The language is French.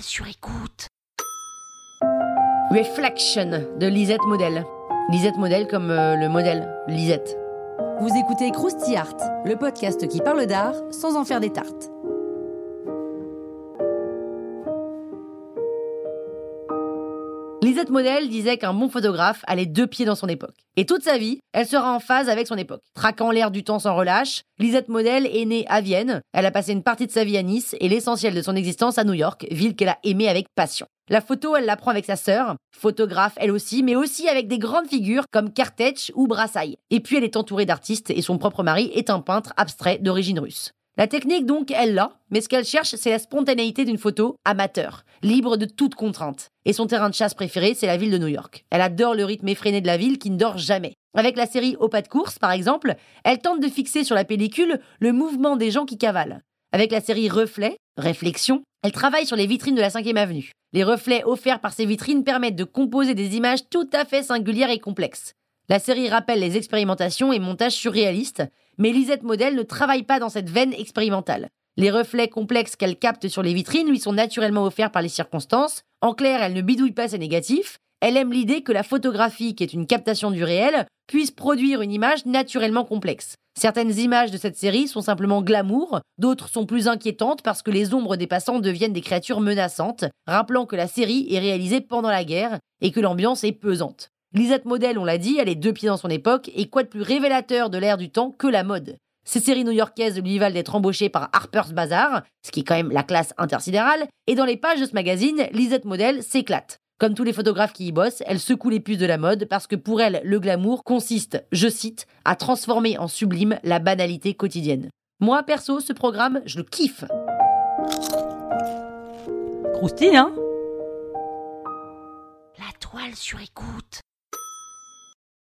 Sur écoute. Reflection de Lisette Model. Lisette Model comme euh, le modèle, Lisette. Vous écoutez Krusty Art, le podcast qui parle d'art sans en faire des tartes. Lisette Model disait qu'un bon photographe allait deux pieds dans son époque. Et toute sa vie, elle sera en phase avec son époque. Traquant l'air du temps sans relâche, Lisette Model est née à Vienne. Elle a passé une partie de sa vie à Nice et l'essentiel de son existence à New York, ville qu'elle a aimée avec passion. La photo, elle l'apprend avec sa sœur, photographe elle aussi, mais aussi avec des grandes figures comme Kartech ou Brassailles. Et puis elle est entourée d'artistes et son propre mari est un peintre abstrait d'origine russe. La technique, donc, elle l'a, mais ce qu'elle cherche, c'est la spontanéité d'une photo amateur, libre de toute contrainte. Et son terrain de chasse préféré, c'est la ville de New York. Elle adore le rythme effréné de la ville qui ne dort jamais. Avec la série Au pas de course, par exemple, elle tente de fixer sur la pellicule le mouvement des gens qui cavalent. Avec la série Reflet, Réflexion, elle travaille sur les vitrines de la 5e avenue. Les reflets offerts par ces vitrines permettent de composer des images tout à fait singulières et complexes. La série rappelle les expérimentations et montages surréalistes, mais Lisette Model ne travaille pas dans cette veine expérimentale. Les reflets complexes qu'elle capte sur les vitrines lui sont naturellement offerts par les circonstances. En clair, elle ne bidouille pas ses négatifs. Elle aime l'idée que la photographie, qui est une captation du réel, puisse produire une image naturellement complexe. Certaines images de cette série sont simplement glamour, d'autres sont plus inquiétantes parce que les ombres des passants deviennent des créatures menaçantes, rappelant que la série est réalisée pendant la guerre et que l'ambiance est pesante. Lisette Model, on l'a dit, elle est deux pieds dans son époque, et quoi de plus révélateur de l'ère du temps que la mode Ces séries new-yorkaises lui valent d'être embauchée par Harper's Bazaar, ce qui est quand même la classe intersidérale, et dans les pages de ce magazine, Lisette Model s'éclate. Comme tous les photographes qui y bossent, elle secoue les puces de la mode parce que pour elle, le glamour consiste, je cite, à transformer en sublime la banalité quotidienne. Moi, perso, ce programme, je le kiffe. Croustille, hein? La toile sur écoute.